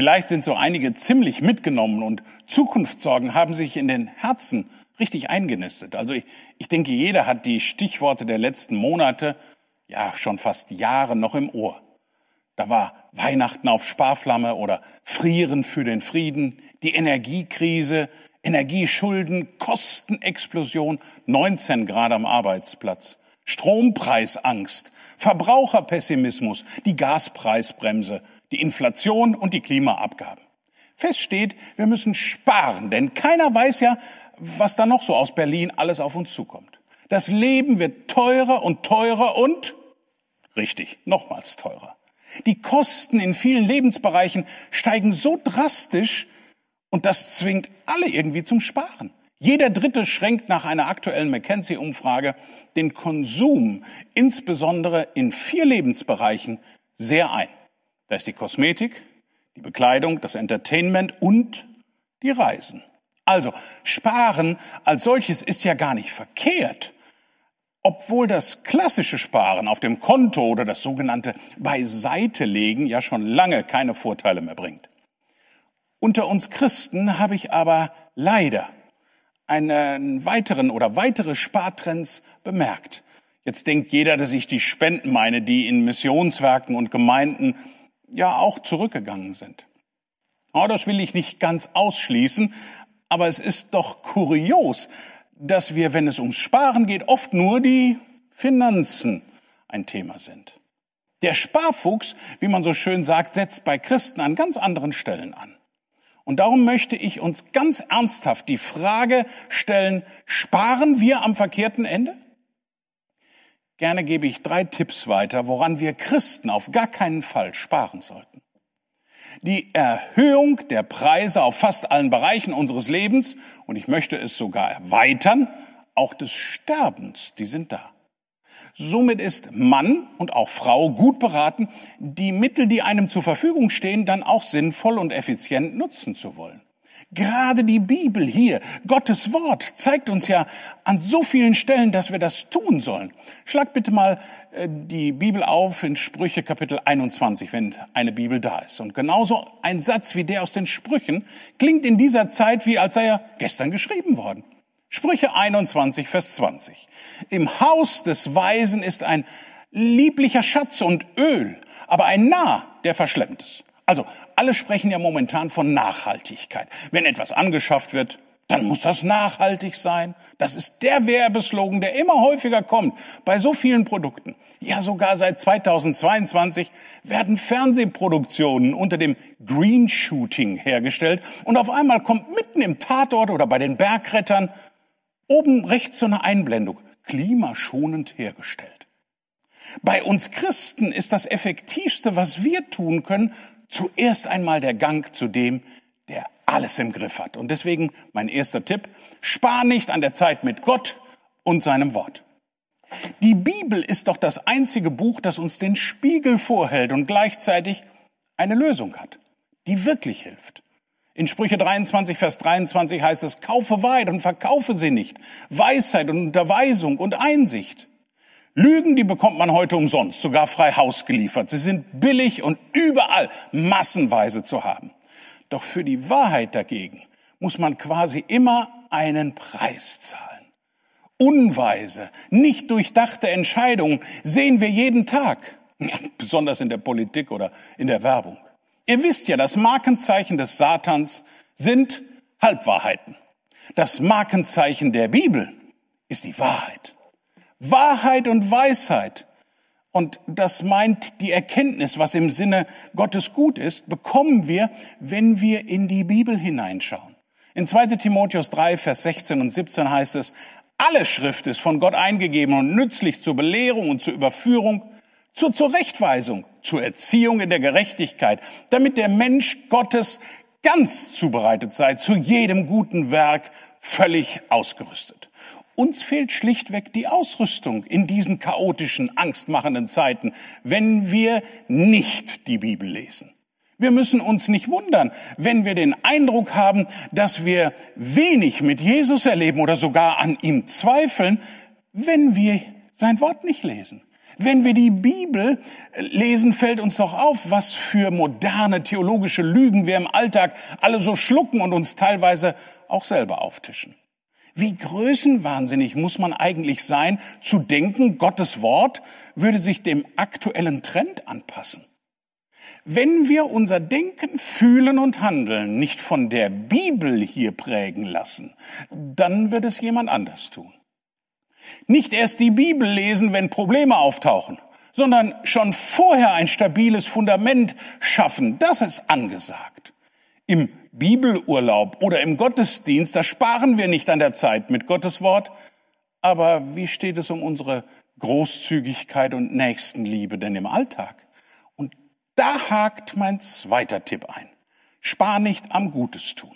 Vielleicht sind so einige ziemlich mitgenommen und Zukunftssorgen haben sich in den Herzen richtig eingenistet. Also ich, ich denke, jeder hat die Stichworte der letzten Monate, ja schon fast Jahre noch im Ohr. Da war Weihnachten auf Sparflamme oder Frieren für den Frieden, die Energiekrise, Energieschulden, Kostenexplosion, 19 Grad am Arbeitsplatz, Strompreisangst, Verbraucherpessimismus, die Gaspreisbremse, die Inflation und die Klimaabgaben. Fest steht, wir müssen sparen, denn keiner weiß ja, was da noch so aus Berlin alles auf uns zukommt. Das Leben wird teurer und teurer und, richtig, nochmals teurer. Die Kosten in vielen Lebensbereichen steigen so drastisch und das zwingt alle irgendwie zum Sparen. Jeder Dritte schränkt nach einer aktuellen McKinsey-Umfrage den Konsum, insbesondere in vier Lebensbereichen, sehr ein. Da ist die Kosmetik, die Bekleidung, das Entertainment und die Reisen. Also Sparen als solches ist ja gar nicht verkehrt. Obwohl das klassische Sparen auf dem Konto oder das sogenannte Beiseitelegen ja schon lange keine Vorteile mehr bringt. Unter uns Christen habe ich aber leider einen weiteren oder weitere Spartrends bemerkt. Jetzt denkt jeder, dass ich die Spenden meine, die in Missionswerken und Gemeinden ja auch zurückgegangen sind. Oh, das will ich nicht ganz ausschließen, aber es ist doch kurios, dass wir, wenn es ums Sparen geht, oft nur die Finanzen ein Thema sind. Der Sparfuchs, wie man so schön sagt, setzt bei Christen an ganz anderen Stellen an. Und darum möchte ich uns ganz ernsthaft die Frage stellen, sparen wir am verkehrten Ende? Gerne gebe ich drei Tipps weiter, woran wir Christen auf gar keinen Fall sparen sollten. Die Erhöhung der Preise auf fast allen Bereichen unseres Lebens, und ich möchte es sogar erweitern, auch des Sterbens, die sind da. Somit ist Mann und auch Frau gut beraten, die Mittel, die einem zur Verfügung stehen, dann auch sinnvoll und effizient nutzen zu wollen. Gerade die Bibel hier, Gottes Wort, zeigt uns ja an so vielen Stellen, dass wir das tun sollen. Schlag bitte mal äh, die Bibel auf in Sprüche Kapitel 21, wenn eine Bibel da ist. Und genauso ein Satz wie der aus den Sprüchen klingt in dieser Zeit wie als sei er gestern geschrieben worden. Sprüche 21, Vers 20. Im Haus des Weisen ist ein lieblicher Schatz und Öl, aber ein Narr, der verschlemmt es. Also, alle sprechen ja momentan von Nachhaltigkeit. Wenn etwas angeschafft wird, dann muss das nachhaltig sein. Das ist der Werbeslogan, der immer häufiger kommt bei so vielen Produkten. Ja, sogar seit 2022 werden Fernsehproduktionen unter dem Green Shooting hergestellt und auf einmal kommt mitten im Tatort oder bei den Bergrettern oben rechts so eine Einblendung, klimaschonend hergestellt. Bei uns Christen ist das Effektivste, was wir tun können, zuerst einmal der Gang zu dem, der alles im Griff hat. Und deswegen mein erster Tipp, spar nicht an der Zeit mit Gott und seinem Wort. Die Bibel ist doch das einzige Buch, das uns den Spiegel vorhält und gleichzeitig eine Lösung hat, die wirklich hilft. In Sprüche 23, Vers 23 heißt es, kaufe weit und verkaufe sie nicht. Weisheit und Unterweisung und Einsicht. Lügen, die bekommt man heute umsonst, sogar frei Haus geliefert. Sie sind billig und überall massenweise zu haben. Doch für die Wahrheit dagegen muss man quasi immer einen Preis zahlen. Unweise, nicht durchdachte Entscheidungen sehen wir jeden Tag, besonders in der Politik oder in der Werbung. Ihr wisst ja, das Markenzeichen des Satans sind Halbwahrheiten. Das Markenzeichen der Bibel ist die Wahrheit. Wahrheit und Weisheit. Und das meint die Erkenntnis, was im Sinne Gottes gut ist, bekommen wir, wenn wir in die Bibel hineinschauen. In 2 Timotheus 3, Vers 16 und 17 heißt es, alle Schrift ist von Gott eingegeben und nützlich zur Belehrung und zur Überführung, zur Zurechtweisung, zur Erziehung in der Gerechtigkeit, damit der Mensch Gottes ganz zubereitet sei, zu jedem guten Werk völlig ausgerüstet. Uns fehlt schlichtweg die Ausrüstung in diesen chaotischen, angstmachenden Zeiten, wenn wir nicht die Bibel lesen. Wir müssen uns nicht wundern, wenn wir den Eindruck haben, dass wir wenig mit Jesus erleben oder sogar an ihm zweifeln, wenn wir sein Wort nicht lesen. Wenn wir die Bibel lesen, fällt uns doch auf, was für moderne theologische Lügen wir im Alltag alle so schlucken und uns teilweise auch selber auftischen. Wie größenwahnsinnig muss man eigentlich sein, zu denken, Gottes Wort würde sich dem aktuellen Trend anpassen? Wenn wir unser Denken, Fühlen und Handeln nicht von der Bibel hier prägen lassen, dann wird es jemand anders tun. Nicht erst die Bibel lesen, wenn Probleme auftauchen, sondern schon vorher ein stabiles Fundament schaffen, das ist angesagt. Im Bibelurlaub oder im Gottesdienst, da sparen wir nicht an der Zeit mit Gottes Wort. Aber wie steht es um unsere Großzügigkeit und Nächstenliebe denn im Alltag? Und da hakt mein zweiter Tipp ein. Spar nicht am Gutes tun.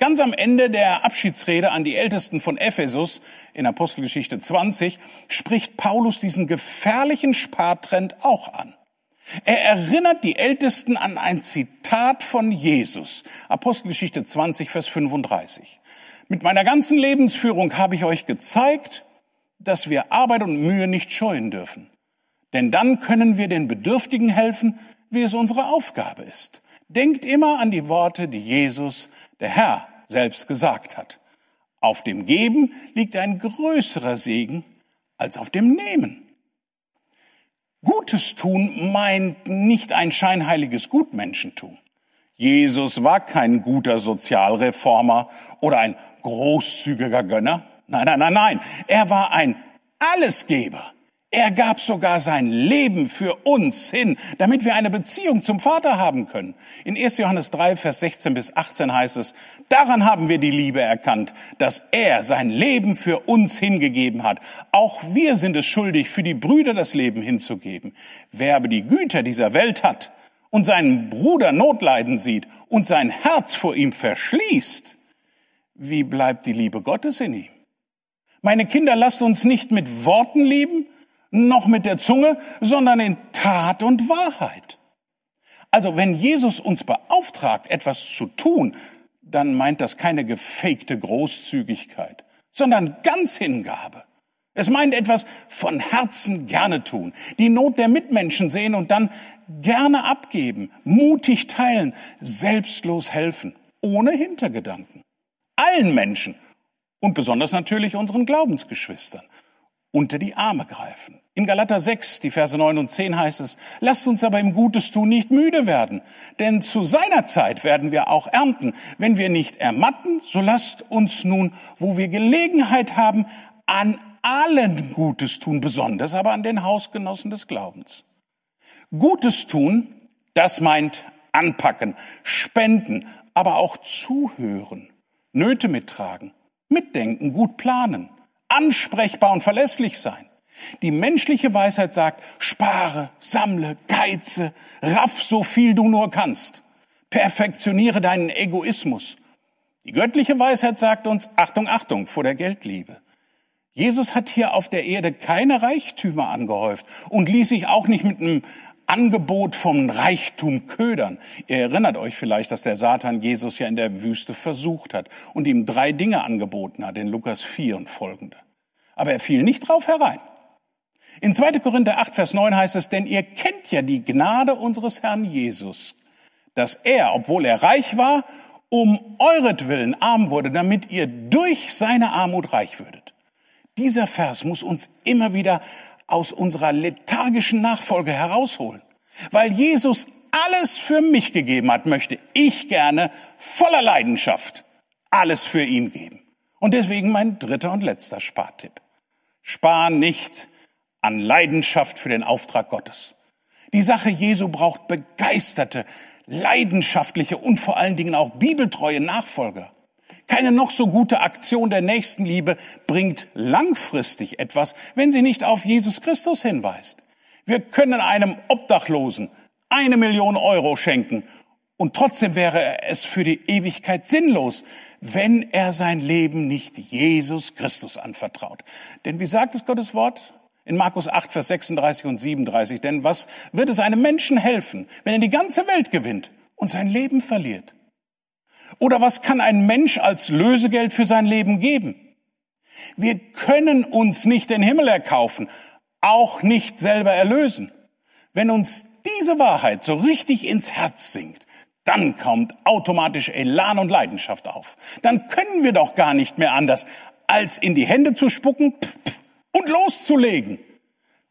Ganz am Ende der Abschiedsrede an die Ältesten von Ephesus in Apostelgeschichte 20 spricht Paulus diesen gefährlichen Spartrend auch an. Er erinnert die Ältesten an ein Zitat von Jesus. Apostelgeschichte 20, Vers 35. Mit meiner ganzen Lebensführung habe ich euch gezeigt, dass wir Arbeit und Mühe nicht scheuen dürfen. Denn dann können wir den Bedürftigen helfen, wie es unsere Aufgabe ist. Denkt immer an die Worte, die Jesus, der Herr, selbst gesagt hat. Auf dem Geben liegt ein größerer Segen als auf dem Nehmen. Gutes tun meint nicht ein scheinheiliges Gutmenschentum. Jesus war kein guter Sozialreformer oder ein großzügiger Gönner. Nein, nein, nein, nein. Er war ein Allesgeber. Er gab sogar sein Leben für uns hin, damit wir eine Beziehung zum Vater haben können. In 1. Johannes 3, Vers 16 bis 18 heißt es, daran haben wir die Liebe erkannt, dass er sein Leben für uns hingegeben hat. Auch wir sind es schuldig, für die Brüder das Leben hinzugeben. Wer aber die Güter dieser Welt hat und seinen Bruder Notleiden sieht und sein Herz vor ihm verschließt, wie bleibt die Liebe Gottes in ihm? Meine Kinder, lasst uns nicht mit Worten lieben, noch mit der Zunge, sondern in Tat und Wahrheit. Also wenn Jesus uns beauftragt, etwas zu tun, dann meint das keine gefakte Großzügigkeit, sondern ganz Hingabe. Es meint etwas von Herzen gerne tun, die Not der Mitmenschen sehen und dann gerne abgeben, mutig teilen, selbstlos helfen, ohne Hintergedanken. Allen Menschen und besonders natürlich unseren Glaubensgeschwistern unter die Arme greifen. In Galater 6, die Verse 9 und 10 heißt es, lasst uns aber im Gutes tun nicht müde werden, denn zu seiner Zeit werden wir auch ernten. Wenn wir nicht ermatten, so lasst uns nun, wo wir Gelegenheit haben, an allen Gutes tun, besonders aber an den Hausgenossen des Glaubens. Gutes tun, das meint anpacken, spenden, aber auch zuhören, Nöte mittragen, mitdenken, gut planen ansprechbar und verlässlich sein. Die menschliche Weisheit sagt, spare, sammle, geize, raff so viel du nur kannst. Perfektioniere deinen Egoismus. Die göttliche Weisheit sagt uns, Achtung, Achtung vor der Geldliebe. Jesus hat hier auf der Erde keine Reichtümer angehäuft und ließ sich auch nicht mit einem Angebot vom Reichtum ködern. Ihr erinnert euch vielleicht, dass der Satan Jesus ja in der Wüste versucht hat und ihm drei Dinge angeboten hat in Lukas 4 und folgende. Aber er fiel nicht drauf herein. In 2. Korinther 8, Vers 9 heißt es, denn ihr kennt ja die Gnade unseres Herrn Jesus, dass er, obwohl er reich war, um euretwillen arm wurde, damit ihr durch seine Armut reich würdet. Dieser Vers muss uns immer wieder aus unserer lethargischen Nachfolge herausholen. Weil Jesus alles für mich gegeben hat, möchte ich gerne voller Leidenschaft alles für ihn geben. Und deswegen mein dritter und letzter Spartipp. Spar nicht an Leidenschaft für den Auftrag Gottes. Die Sache Jesu braucht begeisterte, leidenschaftliche und vor allen Dingen auch bibeltreue Nachfolger. Keine noch so gute Aktion der Nächstenliebe bringt langfristig etwas, wenn sie nicht auf Jesus Christus hinweist. Wir können einem Obdachlosen eine Million Euro schenken und trotzdem wäre es für die Ewigkeit sinnlos, wenn er sein Leben nicht Jesus Christus anvertraut. Denn wie sagt es Gottes Wort? In Markus 8, Vers 36 und 37. Denn was wird es einem Menschen helfen, wenn er die ganze Welt gewinnt und sein Leben verliert? Oder was kann ein Mensch als Lösegeld für sein Leben geben? Wir können uns nicht den Himmel erkaufen, auch nicht selber erlösen. Wenn uns diese Wahrheit so richtig ins Herz sinkt, dann kommt automatisch Elan und Leidenschaft auf. Dann können wir doch gar nicht mehr anders, als in die Hände zu spucken und loszulegen.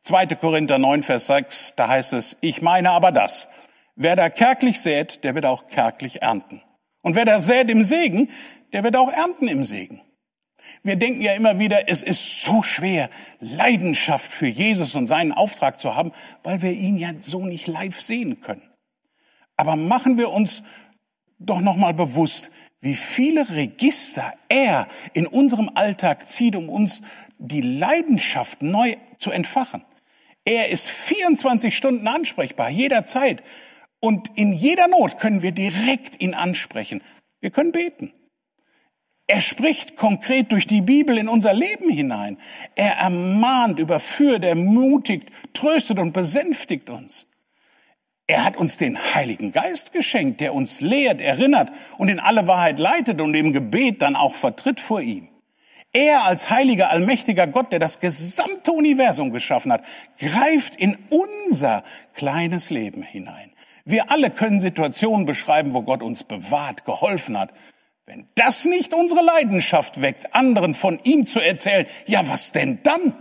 2. Korinther 9, Vers 6, da heißt es, ich meine aber das, wer da kärglich sät, der wird auch kärglich ernten. Und wer da sät im Segen, der wird auch ernten im Segen. Wir denken ja immer wieder, es ist so schwer, Leidenschaft für Jesus und seinen Auftrag zu haben, weil wir ihn ja so nicht live sehen können. Aber machen wir uns doch nochmal bewusst, wie viele Register er in unserem Alltag zieht, um uns die Leidenschaft neu zu entfachen. Er ist 24 Stunden ansprechbar, jederzeit. Und in jeder Not können wir direkt ihn ansprechen. Wir können beten. Er spricht konkret durch die Bibel in unser Leben hinein. Er ermahnt, überführt, ermutigt, tröstet und besänftigt uns. Er hat uns den Heiligen Geist geschenkt, der uns lehrt, erinnert und in alle Wahrheit leitet und im Gebet dann auch vertritt vor ihm. Er als heiliger, allmächtiger Gott, der das gesamte Universum geschaffen hat, greift in unser kleines Leben hinein. Wir alle können Situationen beschreiben, wo Gott uns bewahrt, geholfen hat. Wenn das nicht unsere Leidenschaft weckt, anderen von ihm zu erzählen, ja, was denn dann?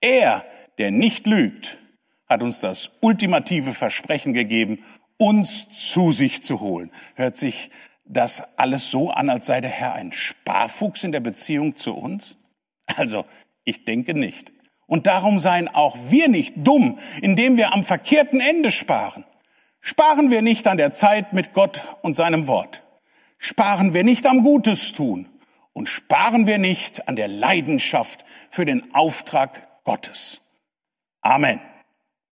Er, der nicht lügt, hat uns das ultimative Versprechen gegeben, uns zu sich zu holen. Hört sich das alles so an, als sei der Herr ein Sparfuchs in der Beziehung zu uns? Also, ich denke nicht. Und darum seien auch wir nicht dumm, indem wir am verkehrten Ende sparen. Sparen wir nicht an der Zeit mit Gott und seinem Wort. Sparen wir nicht am Gutes tun. Und sparen wir nicht an der Leidenschaft für den Auftrag Gottes. Amen.